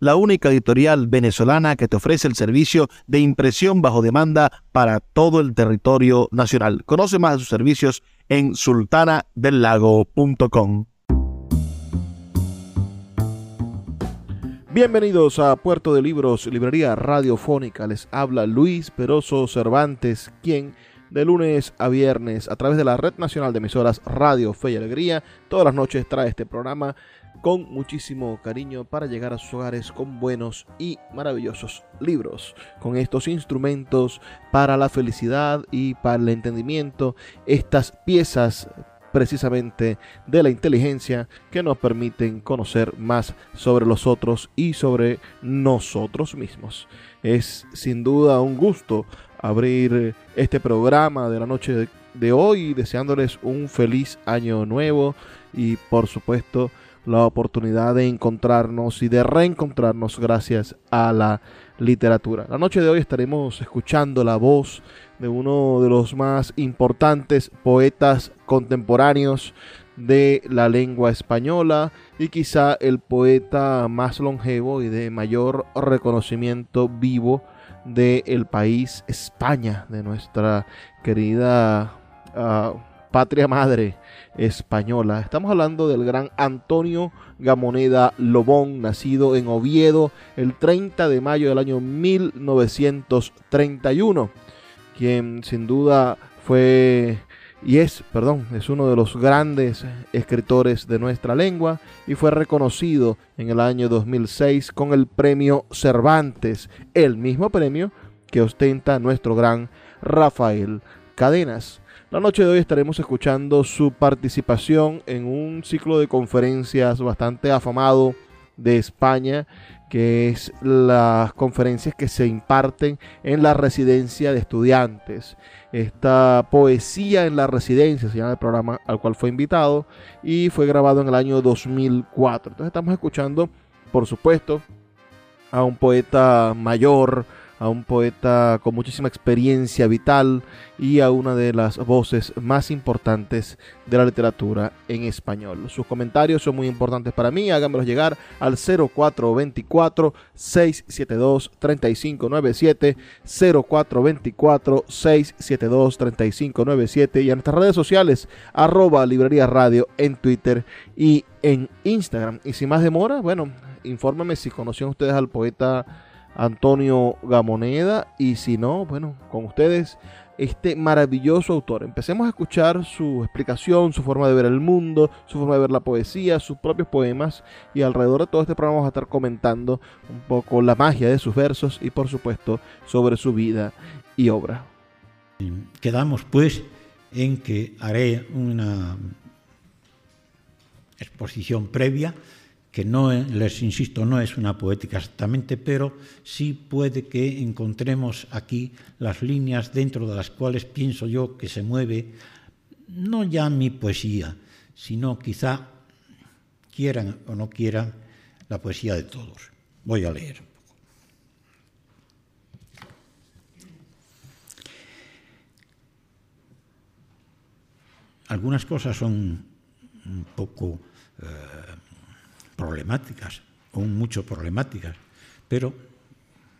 la única editorial venezolana que te ofrece el servicio de impresión bajo demanda para todo el territorio nacional. Conoce más de sus servicios en sultanadelago.com. Bienvenidos a Puerto de Libros, librería radiofónica. Les habla Luis Peroso Cervantes, quien de lunes a viernes a través de la Red Nacional de Emisoras Radio Fe y Alegría, todas las noches trae este programa con muchísimo cariño para llegar a sus hogares con buenos y maravillosos libros, con estos instrumentos para la felicidad y para el entendimiento, estas piezas precisamente de la inteligencia que nos permiten conocer más sobre los otros y sobre nosotros mismos. Es sin duda un gusto abrir este programa de la noche de hoy deseándoles un feliz año nuevo y por supuesto la oportunidad de encontrarnos y de reencontrarnos gracias a la literatura. La noche de hoy estaremos escuchando la voz de uno de los más importantes poetas contemporáneos de la lengua española y quizá el poeta más longevo y de mayor reconocimiento vivo del país España, de nuestra querida ah, patria madre española. Estamos hablando del gran Antonio Gamoneda Lobón, nacido en Oviedo el 30 de mayo del año 1931, quien sin duda fue y es, perdón, es uno de los grandes escritores de nuestra lengua y fue reconocido en el año 2006 con el premio Cervantes, el mismo premio que ostenta nuestro gran Rafael Cadenas. La noche de hoy estaremos escuchando su participación en un ciclo de conferencias bastante afamado de España, que es las conferencias que se imparten en la residencia de estudiantes. Esta poesía en la residencia se llama el programa al cual fue invitado y fue grabado en el año 2004. Entonces estamos escuchando, por supuesto, a un poeta mayor, a un poeta con muchísima experiencia vital y a una de las voces más importantes de la literatura en español. Sus comentarios son muy importantes para mí, háganmelos llegar al 0424 672 3597 0424 672 3597 y en nuestras redes sociales arroba librería radio en Twitter y en Instagram. Y sin más demora, bueno, infórmame si conocieron ustedes al poeta Antonio Gamoneda y si no, bueno, con ustedes este maravilloso autor. Empecemos a escuchar su explicación, su forma de ver el mundo, su forma de ver la poesía, sus propios poemas y alrededor de todo este programa vamos a estar comentando un poco la magia de sus versos y por supuesto sobre su vida y obra. Quedamos pues en que haré una exposición previa que no, les insisto, no es una poética exactamente, pero sí puede que encontremos aquí las líneas dentro de las cuales pienso yo que se mueve no ya mi poesía, sino quizá quieran o no quieran la poesía de todos. Voy a leer. Algunas cosas son un poco eh, problemáticas, o mucho problemáticas, pero,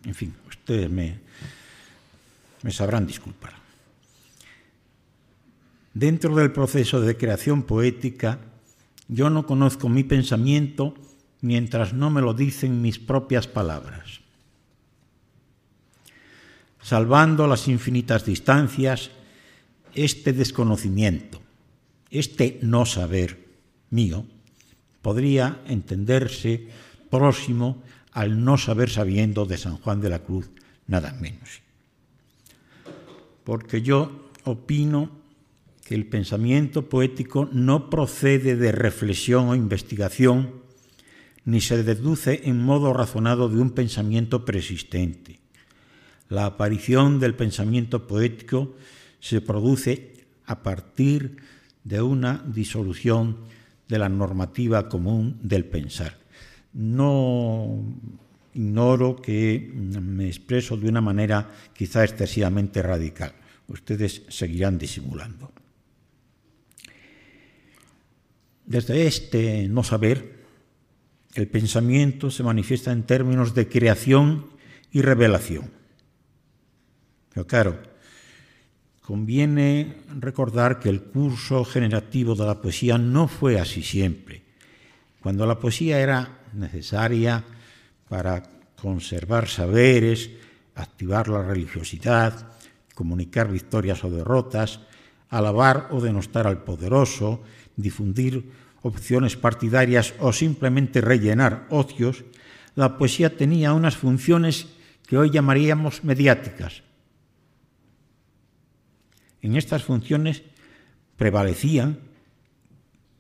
en fin, ustedes me, me sabrán disculpar. Dentro del proceso de creación poética, yo no conozco mi pensamiento mientras no me lo dicen mis propias palabras. Salvando las infinitas distancias este desconocimiento, este no saber mío, podría entenderse próximo al no saber sabiendo de San Juan de la Cruz, nada menos. Porque yo opino que el pensamiento poético no procede de reflexión o investigación, ni se deduce en modo razonado de un pensamiento persistente. La aparición del pensamiento poético se produce a partir de una disolución de la normativa común del pensar. No ignoro que me expreso de una manera quizá excesivamente radical. Ustedes seguirán disimulando. Desde este no saber, el pensamiento se manifiesta en términos de creación y revelación. Pero claro, conviene recordar que el curso generativo de la poesía no fue así siempre. Cuando la poesía era necesaria para conservar saberes, activar la religiosidad, comunicar victorias o derrotas, alabar o denostar al poderoso, difundir opciones partidarias o simplemente rellenar ocios, la poesía tenía unas funciones que hoy llamaríamos mediáticas. En estas funciones prevalecían,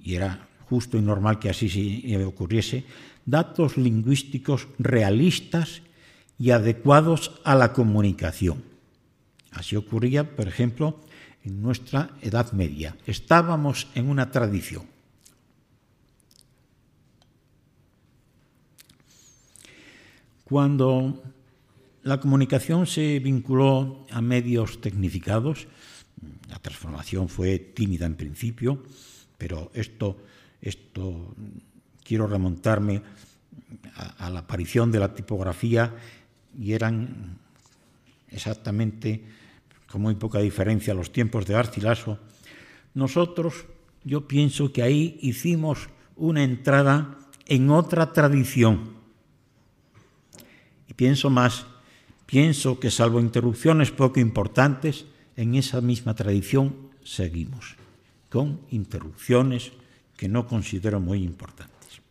y era justo y normal que así ocurriese, datos lingüísticos realistas y adecuados a la comunicación. Así ocurría, por ejemplo, en nuestra Edad Media. Estábamos en una tradición. Cuando la comunicación se vinculó a medios tecnificados, la transformación fue tímida en principio, pero esto, esto quiero remontarme a, la aparición de la tipografía y eran exactamente con muy poca diferencia los tiempos de Arcilaso, nosotros, yo pienso que ahí hicimos una entrada en otra tradición. Y pienso más, pienso que salvo interrupciones poco importantes, en esa misma tradición seguimos, con interrupciones que no considero muy importantes.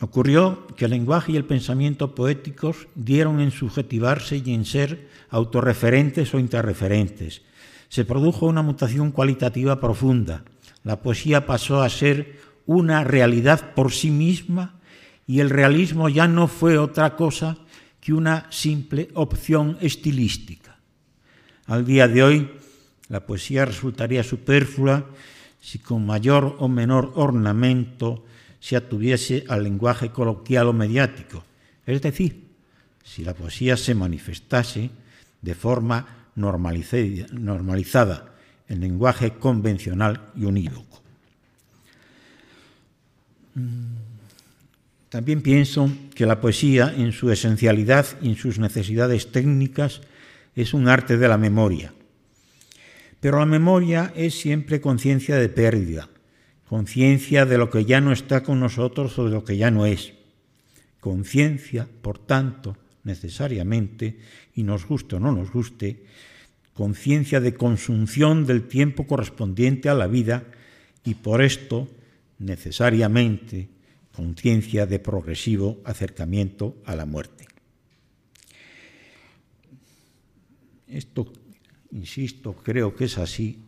Ocurrió que el lenguaje y el pensamiento poéticos dieron en subjetivarse y en ser autorreferentes o interreferentes. Se produjo una mutación cualitativa profunda. La poesía pasó a ser una realidad por sí misma y el realismo ya no fue otra cosa que una simple opción estilística. Al día de hoy, la poesía resultaría superflua si con mayor o menor ornamento se atuviese al lenguaje coloquial o mediático, es decir, si la poesía se manifestase de forma normalizada en lenguaje convencional y unívoco. También pienso que la poesía, en su esencialidad y en sus necesidades técnicas, es un arte de la memoria. Pero la memoria es siempre conciencia de pérdida, conciencia de lo que ya no está con nosotros o de lo que ya no es. Conciencia, por tanto, necesariamente, y nos guste o no nos guste, conciencia de consunción del tiempo correspondiente a la vida y por esto, necesariamente, conciencia de progresivo acercamiento a la muerte. Esto, insisto, creo que es así,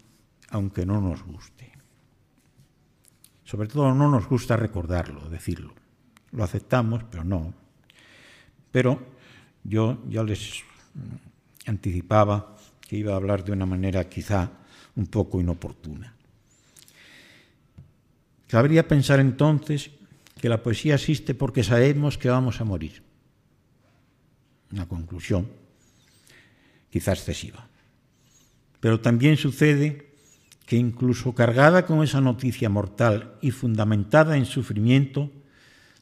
aunque no nos guste. Sobre todo no nos gusta recordarlo, decirlo. Lo aceptamos, pero no. Pero yo ya les anticipaba que iba a hablar de una manera quizá un poco inoportuna. Cabría pensar entonces que la poesía existe porque sabemos que vamos a morir. Una conclusión quizá excesiva. Pero también sucede que incluso cargada con esa noticia mortal y fundamentada en sufrimiento,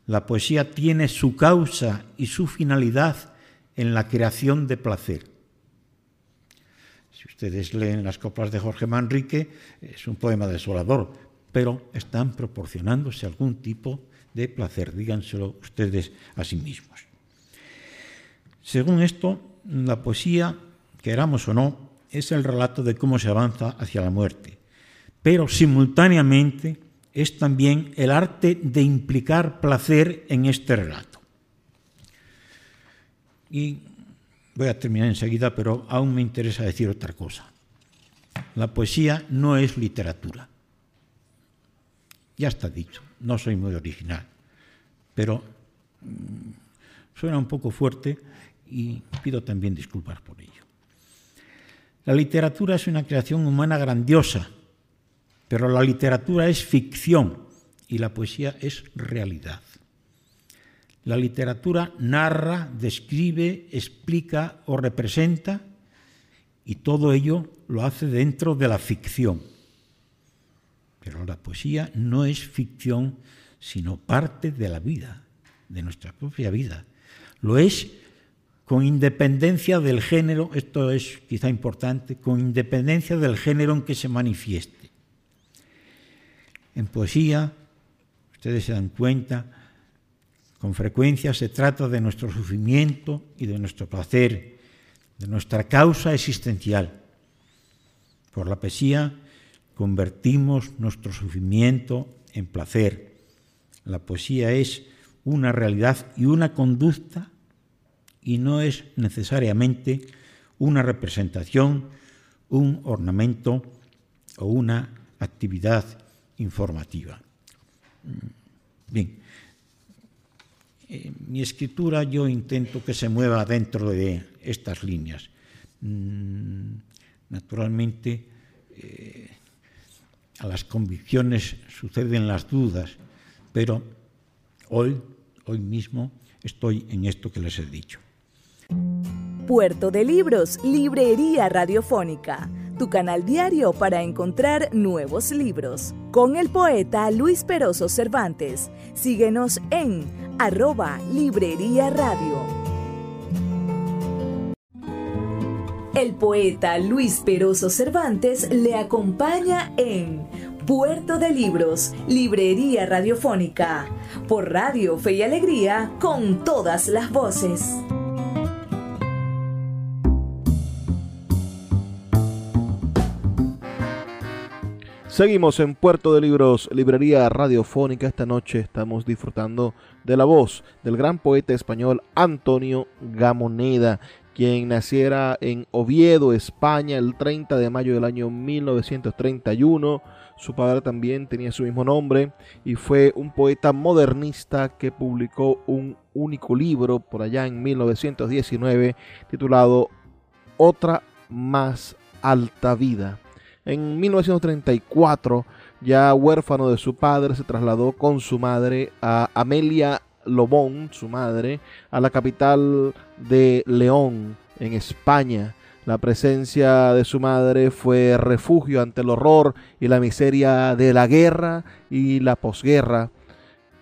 la poesía tiene su causa y su finalidad en la creación de placer. Si ustedes leen las coplas de Jorge Manrique, es un poema desolador, pero están proporcionándose algún tipo de placer, díganselo ustedes a sí mismos. Según esto, la poesía queramos o no, es el relato de cómo se avanza hacia la muerte, pero simultáneamente es también el arte de implicar placer en este relato. Y voy a terminar enseguida, pero aún me interesa decir otra cosa. La poesía no es literatura. Ya está dicho, no soy muy original, pero mm, suena un poco fuerte y pido también disculpas por ello. La literatura es una creación humana grandiosa, pero la literatura es ficción y la poesía es realidad. La literatura narra, describe, explica o representa y todo ello lo hace dentro de la ficción. Pero la poesía no es ficción, sino parte de la vida, de nuestra propia vida. Lo es con independencia del género, esto es quizá importante, con independencia del género en que se manifieste. En poesía, ustedes se dan cuenta, con frecuencia se trata de nuestro sufrimiento y de nuestro placer, de nuestra causa existencial. Por la poesía convertimos nuestro sufrimiento en placer. La poesía es una realidad y una conducta y no es necesariamente una representación, un ornamento o una actividad informativa. Bien, en mi escritura yo intento que se mueva dentro de estas líneas. Mm, naturalmente, eh, a las convicciones suceden las dudas, pero hoy, hoy mismo, estoy en esto que les he dicho. Puerto de Libros, Librería Radiofónica, tu canal diario para encontrar nuevos libros. Con el poeta Luis Peroso Cervantes. Síguenos en arroba Librería Radio. El poeta Luis Peroso Cervantes le acompaña en Puerto de Libros, Librería Radiofónica, por Radio Fe y Alegría, con todas las voces. Seguimos en Puerto de Libros, librería radiofónica. Esta noche estamos disfrutando de la voz del gran poeta español Antonio Gamoneda, quien naciera en Oviedo, España, el 30 de mayo del año 1931. Su padre también tenía su mismo nombre y fue un poeta modernista que publicó un único libro por allá en 1919 titulado Otra más alta vida. En 1934, ya huérfano de su padre, se trasladó con su madre a Amelia Lobón, su madre, a la capital de León, en España. La presencia de su madre fue refugio ante el horror y la miseria de la guerra y la posguerra,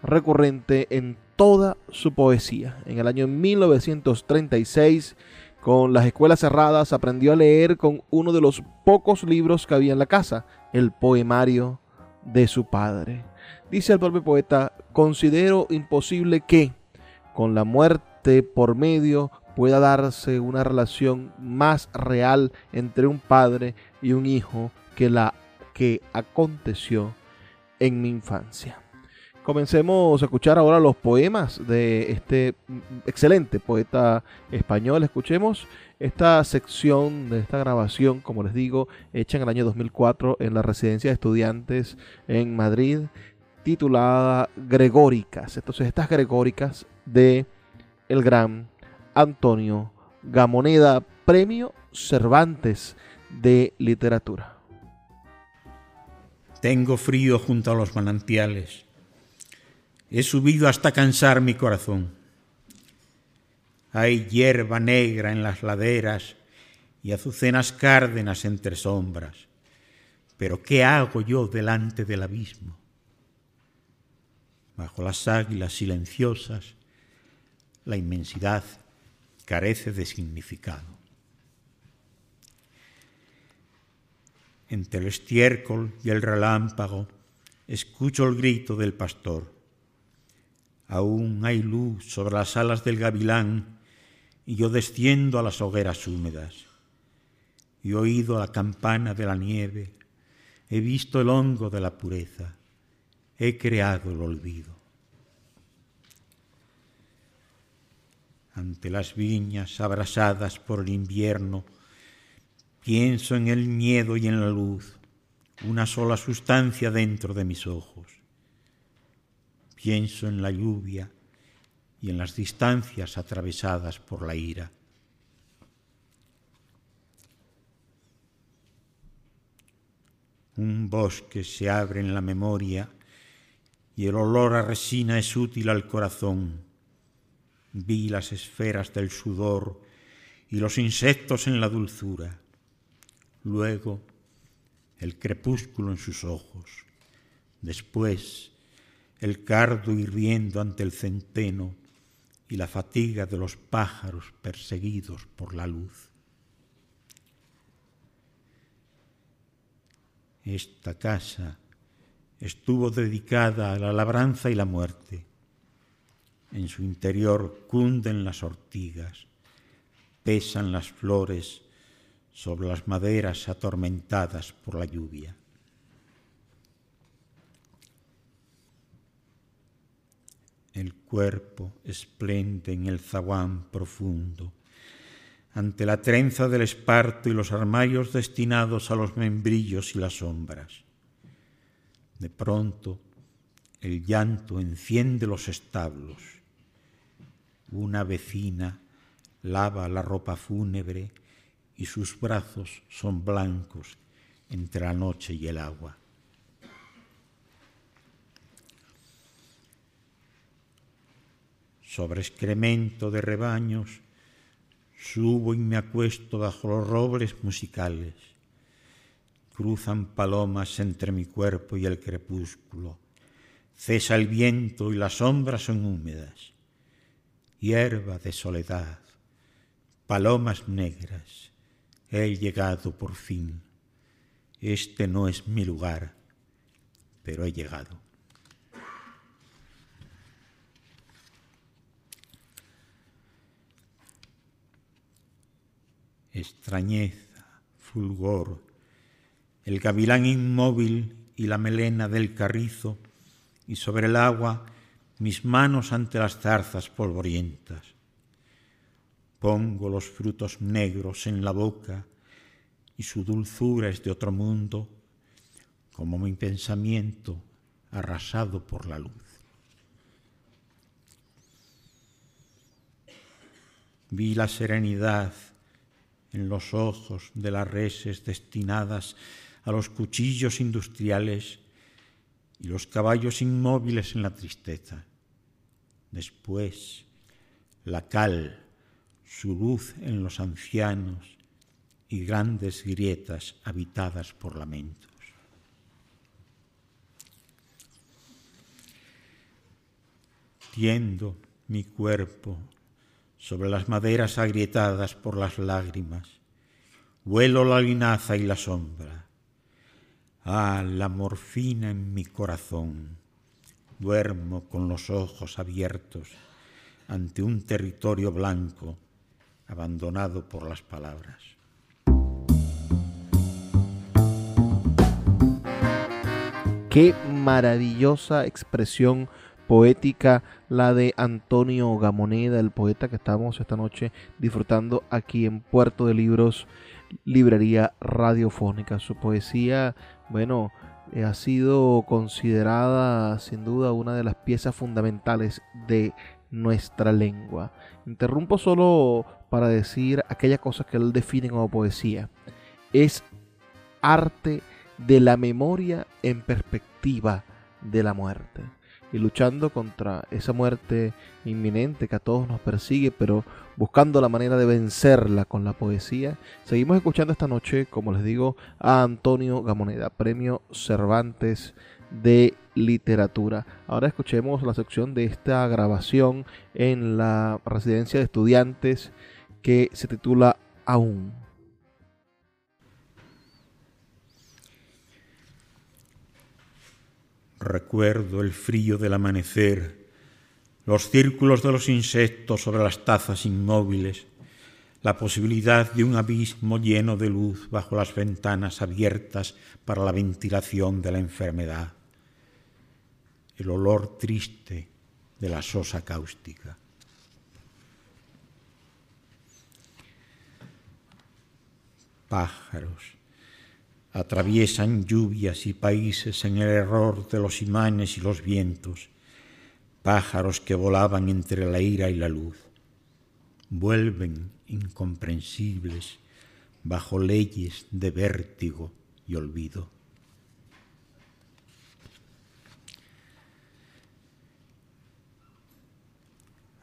recurrente en toda su poesía. En el año 1936 con las escuelas cerradas, aprendió a leer con uno de los pocos libros que había en la casa, el poemario de su padre. Dice el propio poeta, considero imposible que, con la muerte por medio, pueda darse una relación más real entre un padre y un hijo que la que aconteció en mi infancia. Comencemos a escuchar ahora los poemas de este excelente poeta español. Escuchemos esta sección de esta grabación, como les digo, hecha en el año 2004 en la residencia de estudiantes en Madrid, titulada Gregóricas. Entonces, estas Gregóricas de el gran Antonio Gamoneda, Premio Cervantes de Literatura. Tengo frío junto a los manantiales He subido hasta cansar mi corazón. Hay hierba negra en las laderas y azucenas cárdenas entre sombras. Pero ¿qué hago yo delante del abismo? Bajo las águilas silenciosas, la inmensidad carece de significado. Entre el estiércol y el relámpago escucho el grito del pastor Aún hay luz sobre las alas del gavilán y yo desciendo a las hogueras húmedas. y oído la campana de la nieve, he visto el hongo de la pureza, he creado el olvido. Ante las viñas abrasadas por el invierno, pienso en el miedo y en la luz, una sola sustancia dentro de mis ojos. Pienso en la lluvia y en las distancias atravesadas por la ira. Un bosque se abre en la memoria y el olor a resina es útil al corazón. Vi las esferas del sudor y los insectos en la dulzura. Luego el crepúsculo en sus ojos. Después el cardo hirviendo ante el centeno y la fatiga de los pájaros perseguidos por la luz. Esta casa estuvo dedicada a la labranza y la muerte. En su interior cunden las ortigas, pesan las flores sobre las maderas atormentadas por la lluvia. El cuerpo esplende en el zaguán profundo ante la trenza del esparto y los armarios destinados a los membrillos y las sombras. De pronto, el llanto enciende los establos. Una vecina lava la ropa fúnebre y sus brazos son blancos entre la noche y el agua. Sobre excremento de rebaños, Subo y me acuesto bajo los robles musicales. Cruzan palomas entre mi cuerpo y el crepúsculo. Cesa el viento y las sombras son húmedas. Hierba de soledad, palomas negras. He llegado por fin. Este no es mi lugar, pero he llegado. extrañeza, fulgor, el gavilán inmóvil y la melena del carrizo, y sobre el agua mis manos ante las zarzas polvorientas. Pongo los frutos negros en la boca y su dulzura es de otro mundo, como mi pensamiento arrasado por la luz. Vi la serenidad en los ojos de las reses destinadas a los cuchillos industriales y los caballos inmóviles en la tristeza. Después, la cal, su luz en los ancianos y grandes grietas habitadas por lamentos. Tiendo mi cuerpo sobre las maderas agrietadas por las lágrimas. Vuelo la linaza y la sombra. Ah, la morfina en mi corazón. Duermo con los ojos abiertos ante un territorio blanco abandonado por las palabras. Qué maravillosa expresión poética, la de Antonio Gamoneda, el poeta que estamos esta noche disfrutando aquí en Puerto de Libros, Librería Radiofónica. Su poesía, bueno, eh, ha sido considerada sin duda una de las piezas fundamentales de nuestra lengua. Interrumpo solo para decir aquella cosa que él define como poesía. Es arte de la memoria en perspectiva de la muerte y luchando contra esa muerte inminente que a todos nos persigue, pero buscando la manera de vencerla con la poesía. Seguimos escuchando esta noche, como les digo, a Antonio Gamoneda, Premio Cervantes de Literatura. Ahora escuchemos la sección de esta grabación en la residencia de estudiantes que se titula Aún. Recuerdo el frío del amanecer, los círculos de los insectos sobre las tazas inmóviles, la posibilidad de un abismo lleno de luz bajo las ventanas abiertas para la ventilación de la enfermedad, el olor triste de la sosa cáustica. Pájaros atraviesan lluvias y países en el error de los imanes y los vientos, pájaros que volaban entre la ira y la luz, vuelven incomprensibles bajo leyes de vértigo y olvido.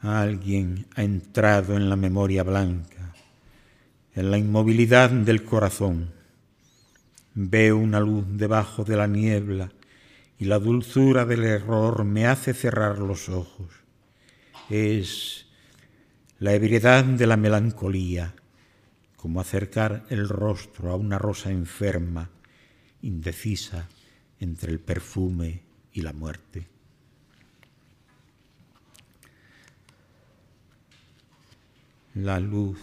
Alguien ha entrado en la memoria blanca, en la inmovilidad del corazón. Veo una luz debajo de la niebla y la dulzura del error me hace cerrar los ojos. Es la ebriedad de la melancolía, como acercar el rostro a una rosa enferma, indecisa entre el perfume y la muerte. La luz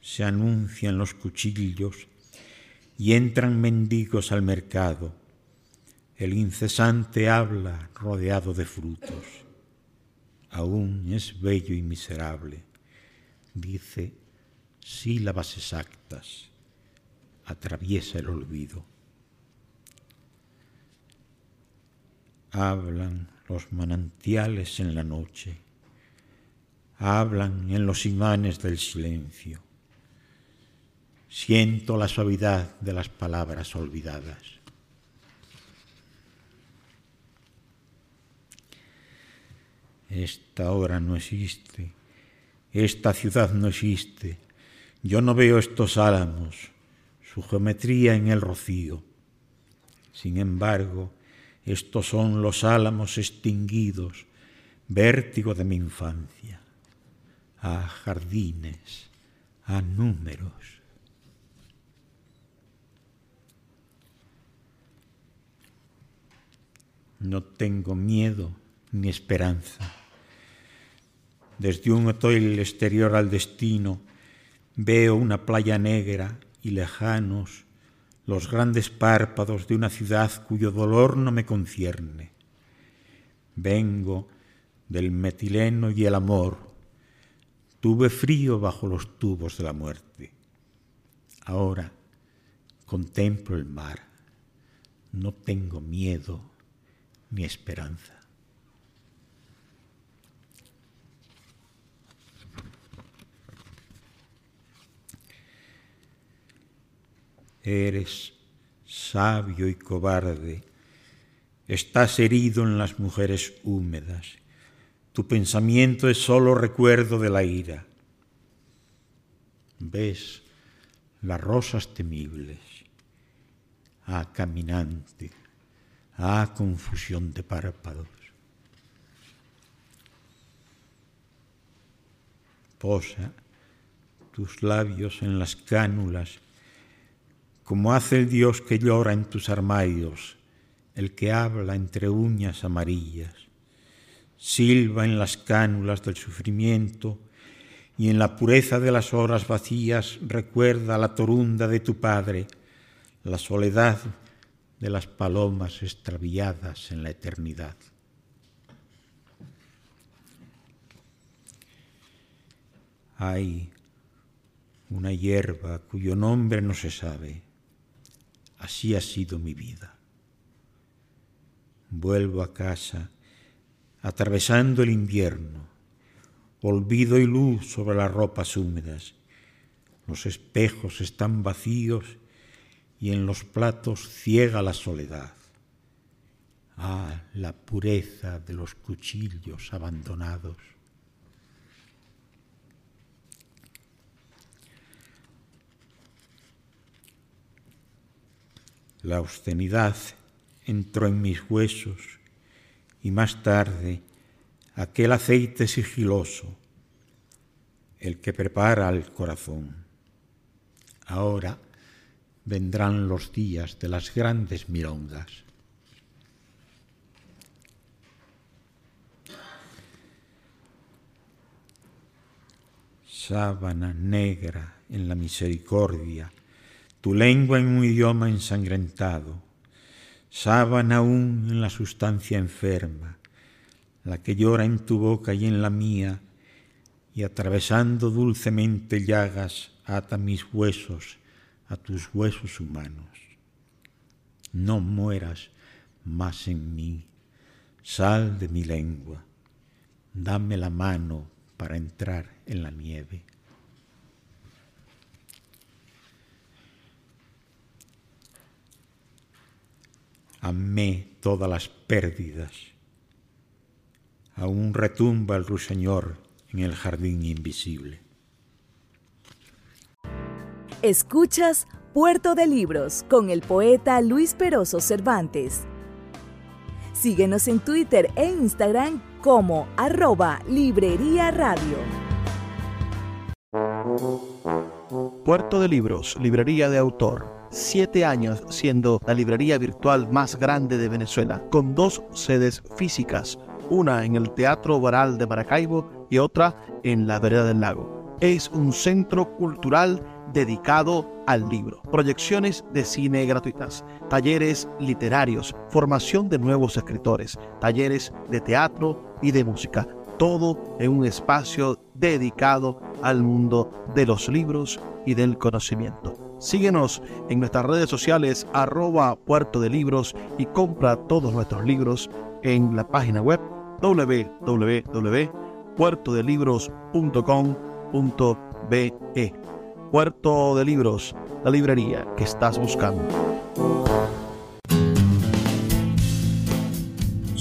se anuncia en los cuchillos y entran mendigos al mercado. El incesante habla rodeado de frutos. Aún es bello y miserable. Dice sílabas exactas. Atraviesa el olvido. Hablan los manantiales en la noche hablan en los imanes del silencio. Siento la suavidad de las palabras olvidadas. Esta hora no existe, esta ciudad no existe, yo no veo estos álamos, su geometría en el rocío. Sin embargo, estos son los álamos extinguidos, vértigo de mi infancia a jardines, a números. No tengo miedo ni esperanza. Desde un hotel exterior al destino veo una playa negra y lejanos los grandes párpados de una ciudad cuyo dolor no me concierne. Vengo del metileno y el amor, Tuve frío bajo los tubos de la muerte. Ahora contemplo el mar. No tengo miedo ni esperanza. Eres sabio y cobarde. Estás herido en las mujeres húmedas tu pensamiento es solo recuerdo de la ira. Ves las rosas temibles. Ah, caminante. Ah, confusión de párpados. Posa tus labios en las cánulas, como hace el Dios que llora en tus armarios, el que habla entre uñas amarillas silba en las cánulas del sufrimiento y en la pureza de las horas vacías recuerda la torunda de tu Padre, la soledad de las palomas extraviadas en la eternidad. Hay una hierba cuyo nombre no se sabe. Así ha sido mi vida. Vuelvo a casa atravesando el invierno, olvido y luz sobre las ropas húmedas. Los espejos están vacíos y en los platos ciega la soledad. Ah, la pureza de los cuchillos abandonados. La obscenidad entró en mis huesos y más tarde aquel aceite sigiloso, el que prepara el corazón. Ahora vendrán los días de las grandes milongas. sábana negra en la misericordia, tu lengua en un idioma ensangrentado, sábana aún en la sustancia enferma, la que llora en tu boca y en la mía, y atravesando dulcemente llagas, ata mis huesos a tus huesos humanos. No mueras más en mí, sal de mi lengua, dame la mano para entrar en la nieve. Amé todas las pérdidas. Aún retumba el ruiseñor en el jardín invisible. Escuchas Puerto de Libros con el poeta Luis Peroso Cervantes. Síguenos en Twitter e Instagram como arroba Librería Radio. Puerto de Libros, Librería de Autor. Siete años siendo la librería virtual más grande de Venezuela, con dos sedes físicas, una en el Teatro Baral de Maracaibo y otra en la Vereda del Lago. Es un centro cultural dedicado al libro. Proyecciones de cine gratuitas, talleres literarios, formación de nuevos escritores, talleres de teatro y de música. Todo en un espacio dedicado al mundo de los libros y del conocimiento. Síguenos en nuestras redes sociales arroba puerto de libros y compra todos nuestros libros en la página web www.puertodelibros.com.be. Puerto de Libros, la librería que estás buscando.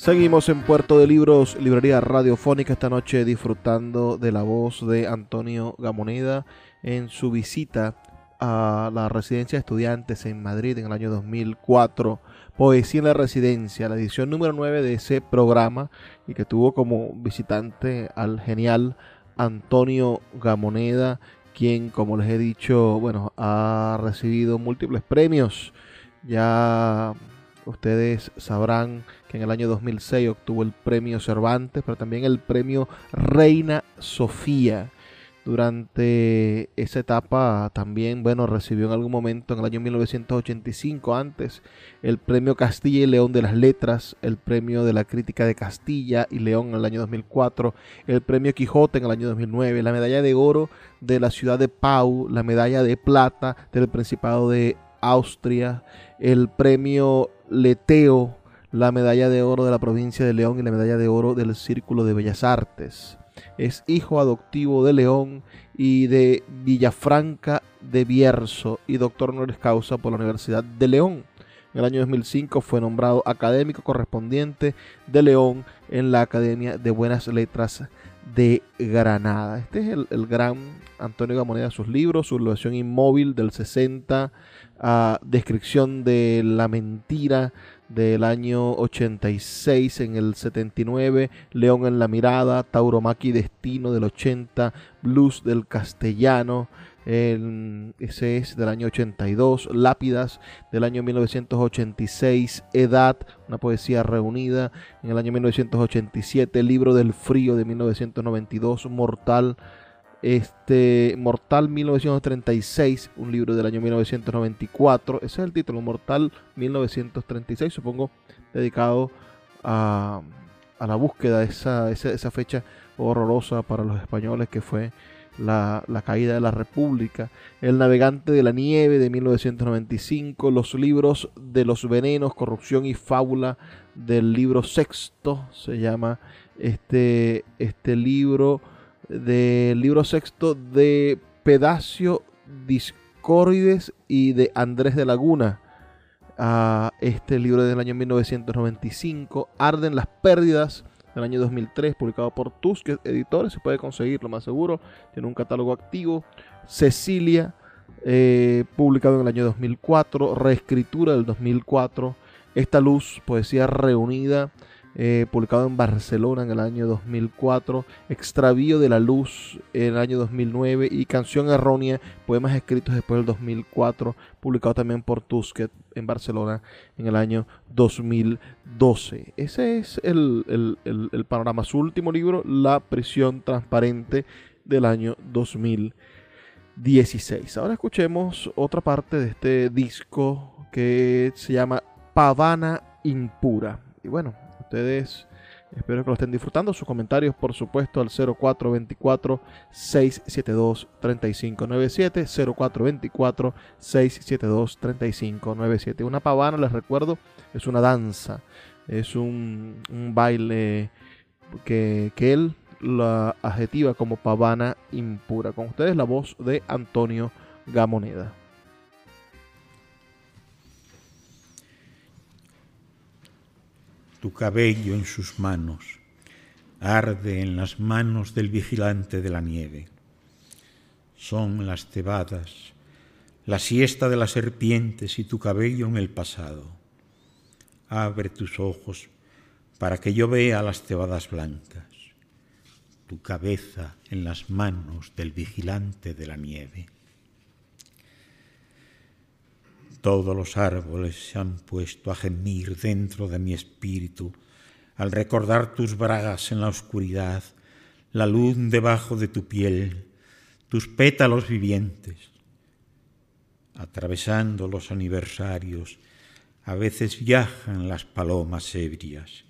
Seguimos en Puerto de Libros, Librería Radiofónica, esta noche disfrutando de la voz de Antonio Gamoneda en su visita a la residencia de estudiantes en Madrid en el año 2004. Poesía en la residencia, la edición número 9 de ese programa y que tuvo como visitante al genial Antonio Gamoneda, quien, como les he dicho, bueno, ha recibido múltiples premios. Ya ustedes sabrán que en el año 2006 obtuvo el premio Cervantes, pero también el premio Reina Sofía. Durante esa etapa también, bueno, recibió en algún momento en el año 1985 antes el premio Castilla y León de las Letras, el premio de la crítica de Castilla y León en el año 2004, el premio Quijote en el año 2009, la medalla de oro de la ciudad de Pau, la medalla de plata del Principado de Austria, el premio Leteo, la medalla de oro de la provincia de León y la medalla de oro del Círculo de Bellas Artes es hijo adoptivo de León y de Villafranca de Bierzo y doctor honoris causa por la Universidad de León. En el año 2005 fue nombrado académico correspondiente de León en la Academia de Buenas Letras de Granada. Este es el, gran Antonio Gamoneda, sus libros, su relación inmóvil del 60, a descripción de la mentira del año 86, en el 79, León en la mirada, Tauromaqui Destino del 80, Blues del castellano, ese es del año 82, Lápidas del año 1986, Edad, una poesía reunida en el año 1987, Libro del Frío de 1992, Mortal este, Mortal 1936, un libro del año 1994. Ese es el título, Mortal 1936. Supongo dedicado a, la búsqueda de esa, esa, fecha horrorosa para los españoles que fue la, caída de la República, El navegante de la nieve de 1995, los libros de los venenos, corrupción y fábula del libro sexto, se llama este, este libro del libro sexto de Pedacio Discordides y de Andrés de Laguna. a este libro del año 1995, Arden las pérdidas del año 2003, publicado por Tusk Editores, se puede conseguir, lo más seguro, tiene un catálogo activo. Cecilia, eh, publicado en el año 2004, Reescritura del 2004, Esta Luz, Poesía Reunida, eh, publicado en Barcelona en el año 2004, Extravío de la Luz en el año 2009 y Canción Errónea, poemas escritos después del 2004, publicado también por Tusquet en Barcelona en el año 2012. Ese es el, el panorama. Su último libro, La prisión transparente del año 2016. Ahora escuchemos otra parte de este disco que se llama Pavana Impura. Y bueno, ustedes espero que lo estén disfrutando. Sus comentarios, por supuesto, al 0424-672-3597. 0424-672-3597. Una pavana, les recuerdo, es una danza, es un, baile que, que él la adjetiva como pavana impura. Con ustedes la voz de Antonio Gamoneda. Tu cabello en sus manos, arde en las manos del vigilante de la nieve. Son las cebadas, la siesta de las serpientes y tu cabello en el pasado. Abre tus ojos para que yo vea las cebadas blancas, tu cabeza en las manos del vigilante de la nieve. Todos los árboles se han puesto a gemir dentro de mi espíritu al recordar tus bragas en la oscuridad, la luz debajo de tu piel, tus pétalos vivientes. Atravesando los aniversarios, a veces viajan las palomas ebrias.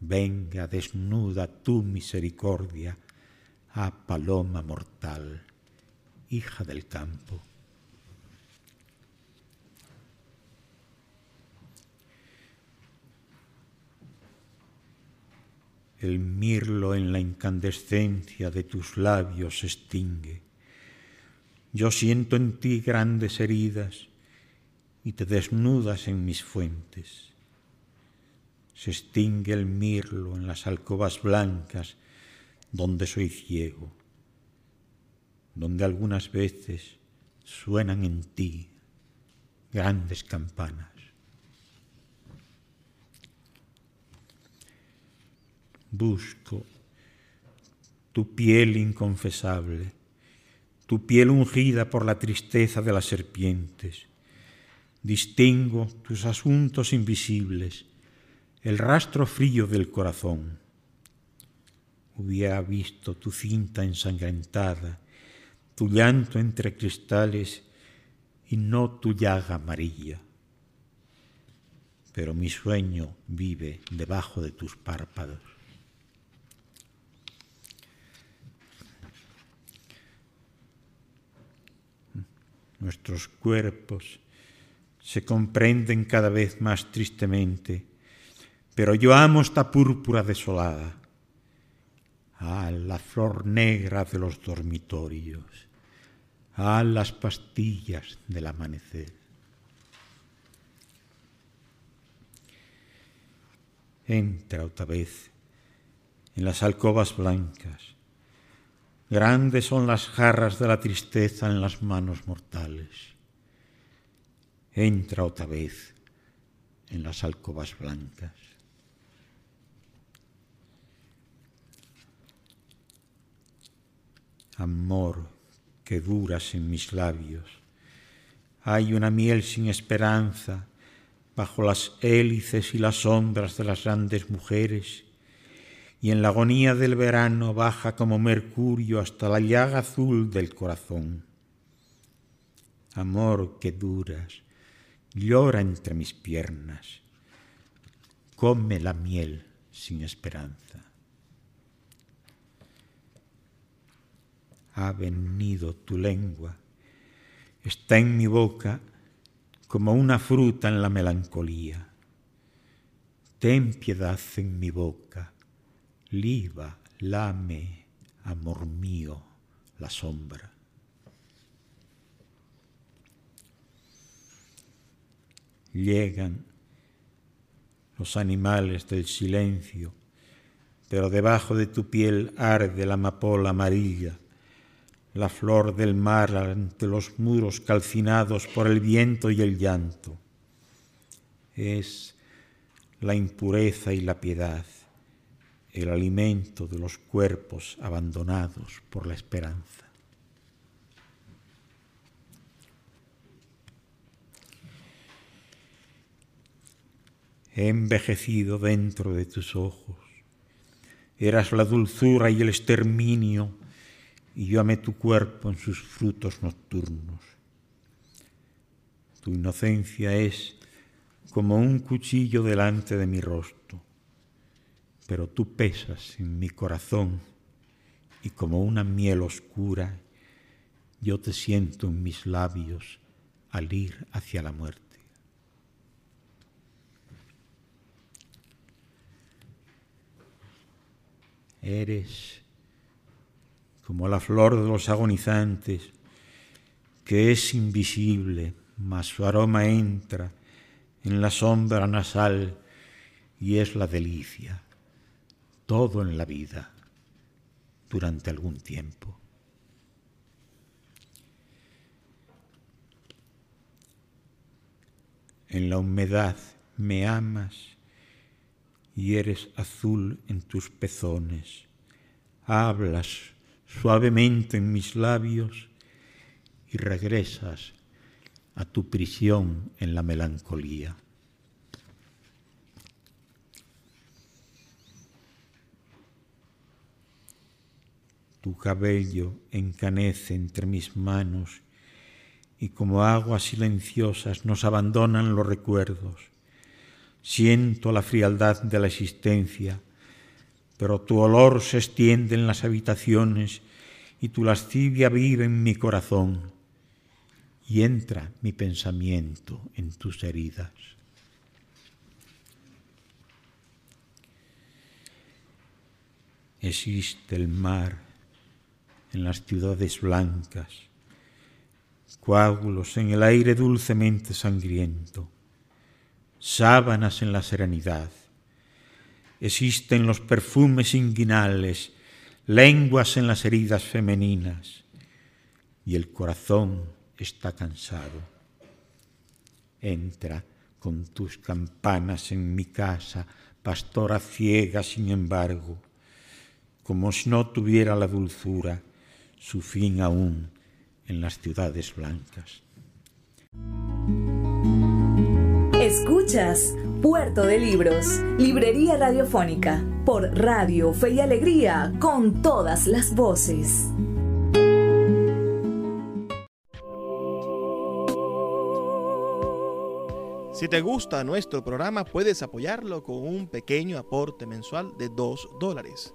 Venga, desnuda tu misericordia, a ah, paloma mortal, hija del campo. El mirlo en la incandescencia de tus labios se extingue. Yo siento en ti grandes heridas y te desnudas en mis fuentes. Se extingue el mirlo en las alcobas blancas donde soy ciego, donde algunas veces suenan en ti grandes campanas. Busco tu piel inconfesable, tu piel ungida por la tristeza de las serpientes. Distingo tus asuntos invisibles, el rastro frío del corazón. Hubiera visto tu cinta ensangrentada, tu llanto entre cristales y no tu llaga amarilla. Pero mi sueño vive debajo de tus párpados. Nuestros cuerpos se comprenden cada vez más tristemente, pero yo amo esta púrpura desolada, a la flor negra de los dormitorios, a las pastillas del amanecer. Entra otra vez en las alcobas blancas, Grandes son las jarras de la tristeza en las manos mortales. Entra otra vez en las alcobas blancas. Amor que duras en mis labios. Hay una miel sin esperanza bajo las hélices y las sombras de las grandes mujeres y en la agonía del verano baja como mercurio hasta la llaga azul del corazón. Amor que duras, llora entre mis piernas. come la miel sin esperanza. Ha venido tu lengua, está en mi boca como una fruta en la melancolía. Ten piedad en mi boca, liba, lame, amor mío, la sombra. Llegan los animales del silencio, pero debajo de tu piel arde la amapola amarilla, la flor del mar ante los muros calcinados por el viento y el llanto. Es la impureza y la piedad, el alimento de los cuerpos abandonados por la esperanza. he envejecido dentro de tus ojos. Eras la dulzura y el exterminio, y yo amé tu cuerpo en sus frutos nocturnos. Tu inocencia es como un cuchillo delante de mi rostro, pero tú pesas en mi corazón y como una miel oscura yo te siento en mis labios al ir hacia la muerte. Eres como la flor de los agonizantes, que es invisible, mas su aroma entra en la sombra nasal y es la delicia, todo en la vida, durante algún tiempo. En la humedad me amas y eres azul en tus pezones. Hablas suavemente en mis labios y regresas a tu prisión en la melancolía. Tu cabello encanece entre mis manos y como aguas silenciosas nos abandonan los recuerdos Siento la frialdad de la existencia, pero tu olor se extiende en las habitaciones y tu lascivia vive en mi corazón y entra mi pensamiento en tus heridas. Existe el mar en las ciudades blancas, coágulos en el aire dulcemente sangriento sábanas en la serenidad. Existen los perfumes inguinales, lenguas en las heridas femeninas, y el corazón está cansado. Entra con tus campanas en mi casa, pastora ciega sin embargo, como si no tuviera la dulzura su fin aún en las ciudades blancas. Escuchas Puerto de Libros, Librería Radiofónica, por Radio Fe y Alegría, con todas las voces. Si te gusta nuestro programa, puedes apoyarlo con un pequeño aporte mensual de 2 dólares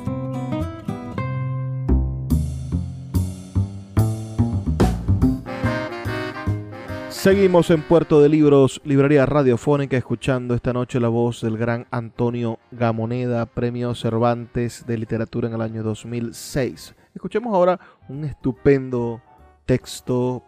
Seguimos en Puerto de Libros, librería radiofónica, escuchando esta noche la voz del gran Antonio Gamoneda, Premio Cervantes de Literatura en el año 2006. Escuchemos ahora un estupendo texto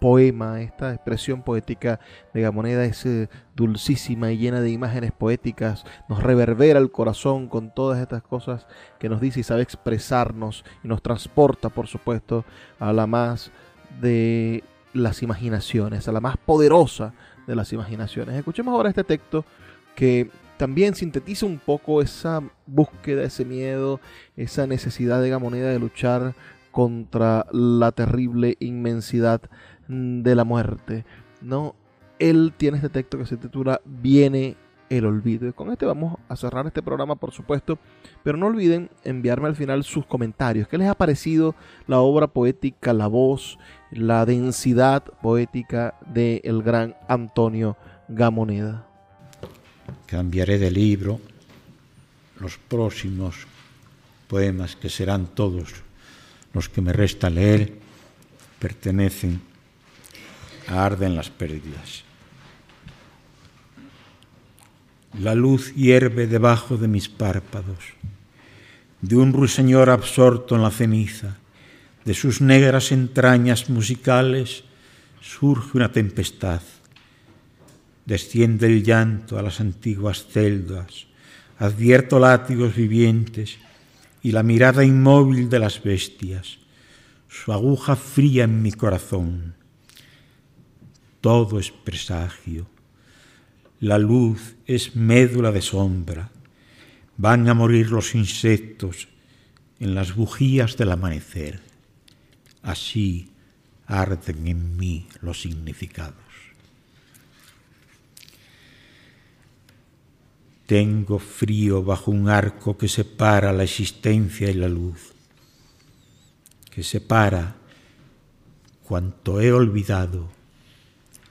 poema, esta expresión poética de Gamoneda es eh, dulcísima y llena de imágenes poéticas, nos reverbera el corazón con todas estas cosas que nos dice y sabe expresarnos y nos transporta, por supuesto, a la más de las imaginaciones, a la más poderosa de las imaginaciones. Escuchemos ahora este texto que también sintetiza un poco esa búsqueda, ese miedo, esa necesidad de Gamoneda de luchar contra la terrible inmensidad de la muerte. ¿no? Él tiene este texto que se titula Viene el olvido. Con este vamos a cerrar este programa, por supuesto. Pero no olviden enviarme al final sus comentarios. ¿Qué les ha parecido la obra poética, la voz, la densidad poética del el gran Antonio Gamoneda? Cambiaré de libro los próximos poemas, que serán todos los que me resta leer, pertenecen arden las pérdidas. La luz hierve debajo de mis párpados. De un ruiseñor absorto en la ceniza, de sus negras entrañas musicales, surge una tempestad. Desciende el llanto a las antiguas celdas, advierto látigos vivientes y la mirada inmóvil de las bestias, su aguja fría en mi corazón todo es presagio. La luz es médula de sombra. Van a morir los insectos en las bujías del amanecer. Así arden en mí los significados. Tengo frío bajo un arco que separa la existencia y la luz, que separa cuanto he olvidado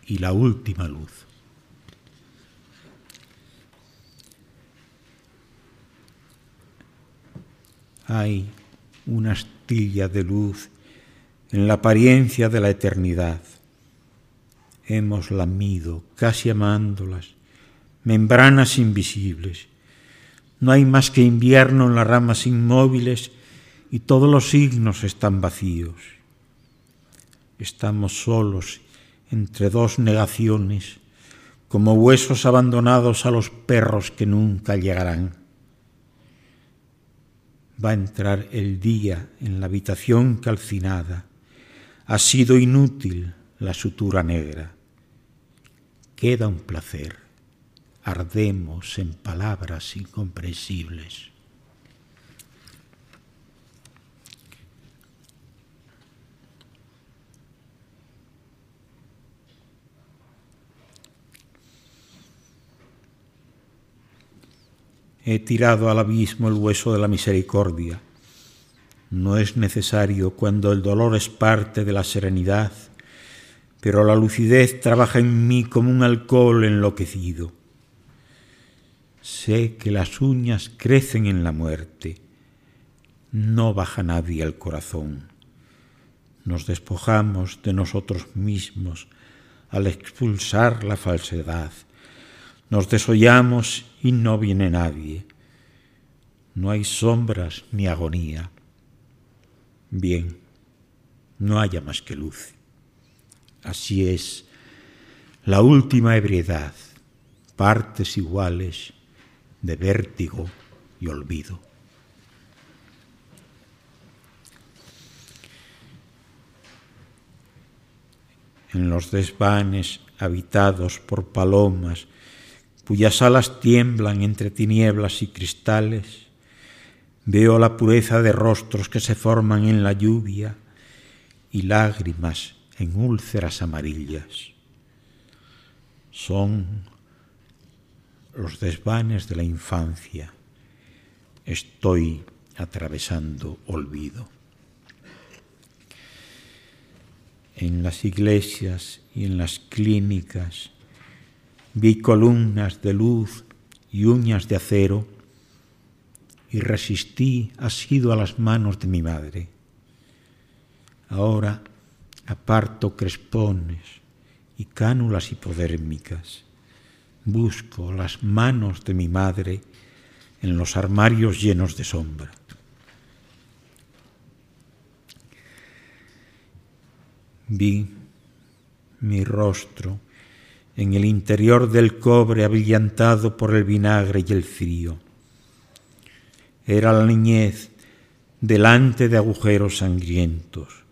y la última luz. Hay una astilla de luz en la apariencia de la eternidad. Hemos lamido, casi amándolas, membranas invisibles. No hay más que invierno en las ramas inmóviles y todos los signos están vacíos. Estamos solos entre dos negaciones, como huesos abandonados a los perros que nunca llegarán. Va a entrar el día en la habitación calcinada. Ha sido inútil la sutura negra. Queda un placer. Ardemos en palabras incomprensibles. He tirado al abismo el hueso de la misericordia. No es necesario cuando el dolor es parte de la serenidad, pero la lucidez trabaja en mí como un alcohol enloquecido. Sé que las uñas crecen en la muerte, no baja nadie al corazón. Nos despojamos de nosotros mismos al expulsar la falsedad nos desollamos y no viene nadie. No hay sombras ni agonía. Bien, no haya más que luz. Así es la última ebriedad, partes iguales de vértigo y olvido. En los desvanes habitados por palomas cuyas alas tiemblan entre tinieblas y cristales, veo la pureza de rostros que se forman en la lluvia y lágrimas en úlceras amarillas. Son los desvanes de la infancia. Estoy atravesando olvido. En las iglesias y en las clínicas, Vi columnas de luz y uñas de acero y resistí asido a las manos de mi madre. Ahora aparto crespones y cánulas hipodérmicas. Busco las manos de mi madre en los armarios llenos de sombra. Vi mi rostro en el interior del cobre abrillantado por el vinagre y el frío. Era la niñez delante de agujeros sangrientos,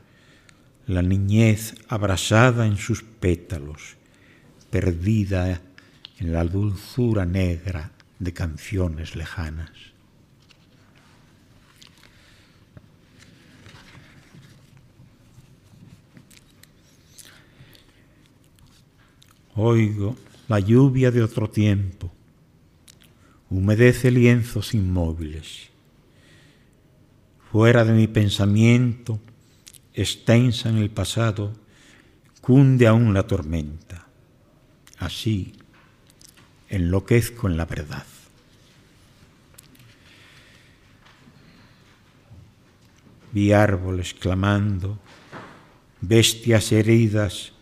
la niñez abrasada en sus pétalos, perdida en la dulzura negra de canciones lejanas. Oigo la lluvia de otro tiempo, humedece lienzos inmóviles. Fuera de mi pensamiento, extensa en el pasado, cunde aún la tormenta. Así enloquezco en la verdad. Vi árboles clamando, bestias heridas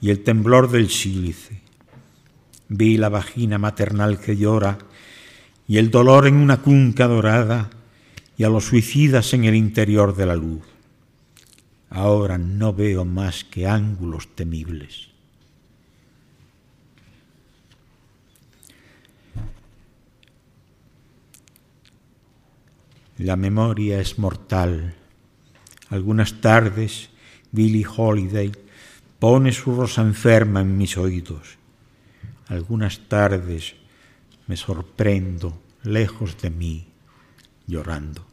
y el temblor del sílice. Vi la vagina maternal que llora y el dolor en una cunca dorada y a los suicidas en el interior de la luz. Ahora no veo más que ángulos temibles. La memoria es mortal. Algunas tardes, Billie Holiday pone su rosa enferma en mis oídos. Algunas tardes me sorprendo lejos de mí, llorando.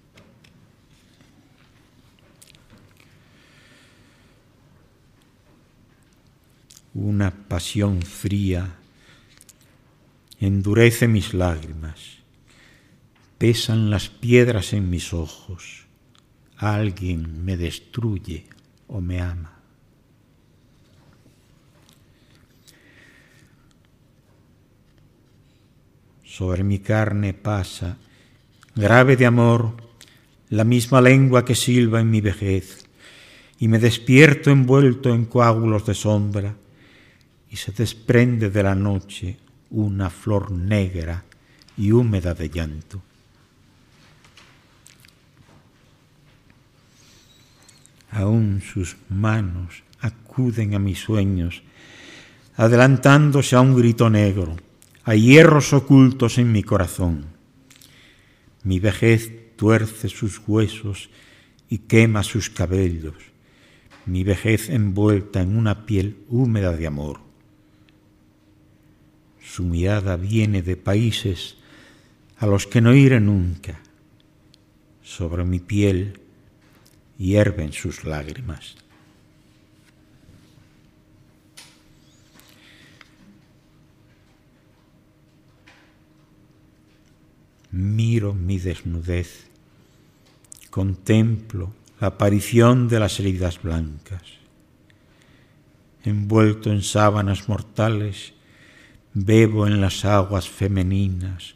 Una pasión fría endurece mis lágrimas, pesan las piedras en mis ojos, alguien me destruye o me ama. Sobre mi carne pasa, grave de amor, la misma lengua que silba en mi vejez, y me despierto envuelto en coágulos de sombra, y se desprende de la noche una flor negra y húmeda de llanto. Aún sus manos acuden a mis sueños, adelantándose a un grito negro hay hierros ocultos en mi corazón. Mi vejez tuerce sus huesos y quema sus cabellos, mi vejez envuelta en una piel húmeda de amor. Su mirada viene de países a los que no iré nunca. Sobre mi piel hierven sus lágrimas. Miro mi desnudez, contemplo la aparición de las heridas blancas. Envuelto en sábanas mortales, bebo en las aguas femeninas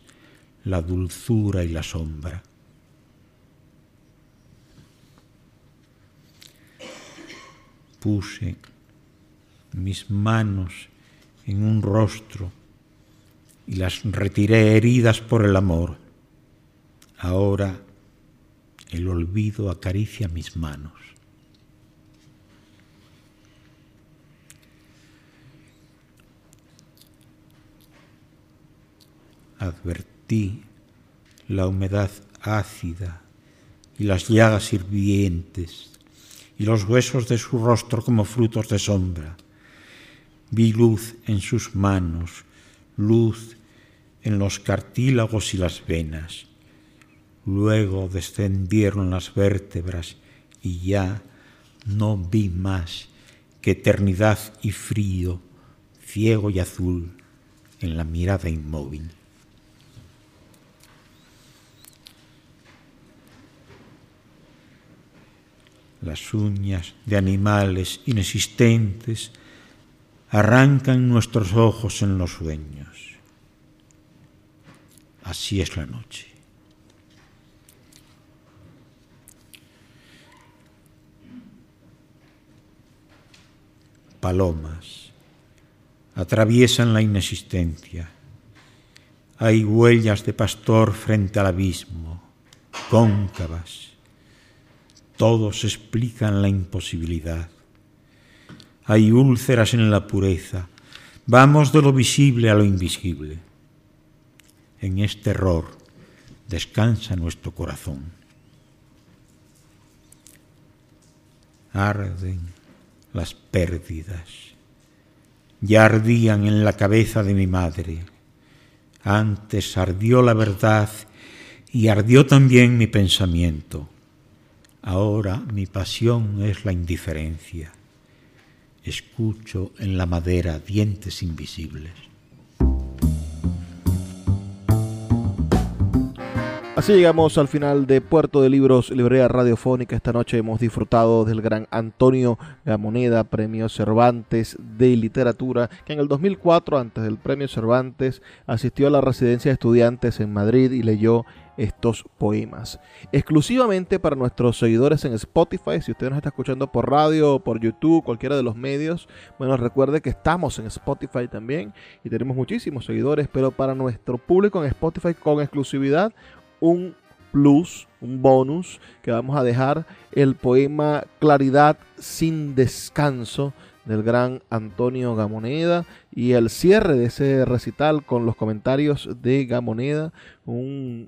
la dulzura y la sombra. Puse mis manos en un rostro y las retiré heridas por el amor Ahora el olvido acaricia mis manos. Advertí la humedad ácida y las llagas hirvientes y los huesos de su rostro como frutos de sombra. Vi luz en sus manos, luz en los cartílagos y las venas Luego descendieron las vértebras y ya no vi más que eternidad y frío, ciego y azul en la mirada inmóvil. Las uñas de animales inexistentes arrancan nuestros ojos en los sueños. Así es la noche. Palomas, atraviesan la inexistencia. Hay huellas de pastor frente al abismo, cóncavas. Todos explican la imposibilidad. Hay úlceras en la pureza. Vamos de lo visible a lo invisible. En este error descansa nuestro corazón. Arden las pérdidas. Ya ardían en la cabeza de mi madre. Antes ardió la verdad y ardió también mi pensamiento. Ahora mi pasión es la indiferencia. Escucho en la madera dientes invisibles. Así llegamos al final de Puerto de Libros, librería radiofónica. Esta noche hemos disfrutado del gran Antonio Gamoneda, Premio Cervantes de Literatura, que en el 2004, antes del Premio Cervantes, asistió a la residencia de estudiantes en Madrid y leyó estos poemas. Exclusivamente para nuestros seguidores en Spotify, si usted nos está escuchando por radio por YouTube, cualquiera de los medios, bueno, recuerde que estamos en Spotify también y tenemos muchísimos seguidores, pero para nuestro público en Spotify con exclusividad, un plus, un bonus, que vamos a dejar el poema Claridad sin descanso del gran Antonio Gamoneda y el cierre de ese recital con los comentarios de Gamoneda, un,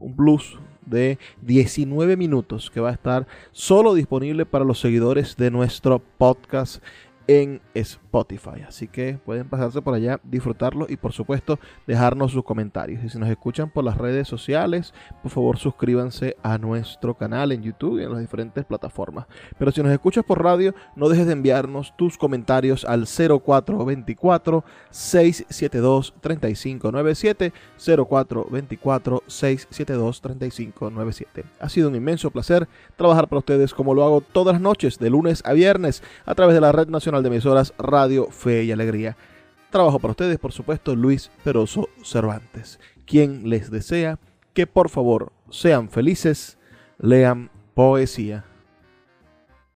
un, plus de 19 minutos que va a estar solo disponible para los seguidores de nuestro podcast en Spotify. Así que pueden pasarse por allá, disfrutarlo y por supuesto dejarnos sus comentarios. Y si nos escuchan por las redes sociales, por favor suscríbanse a nuestro canal en YouTube y en las diferentes plataformas. Pero si nos escuchas por radio, no dejes de enviarnos tus comentarios al 0424 672 3597 0424 672 3597. Ha sido un inmenso placer trabajar para ustedes como lo hago todas las noches de lunes a viernes a través de la Red Nacional de Emisoras Radio Fe y Alegría. Trabajo para ustedes, por supuesto, Luis Peroso Cervantes, quien les desea que por favor sean felices, lean poesía.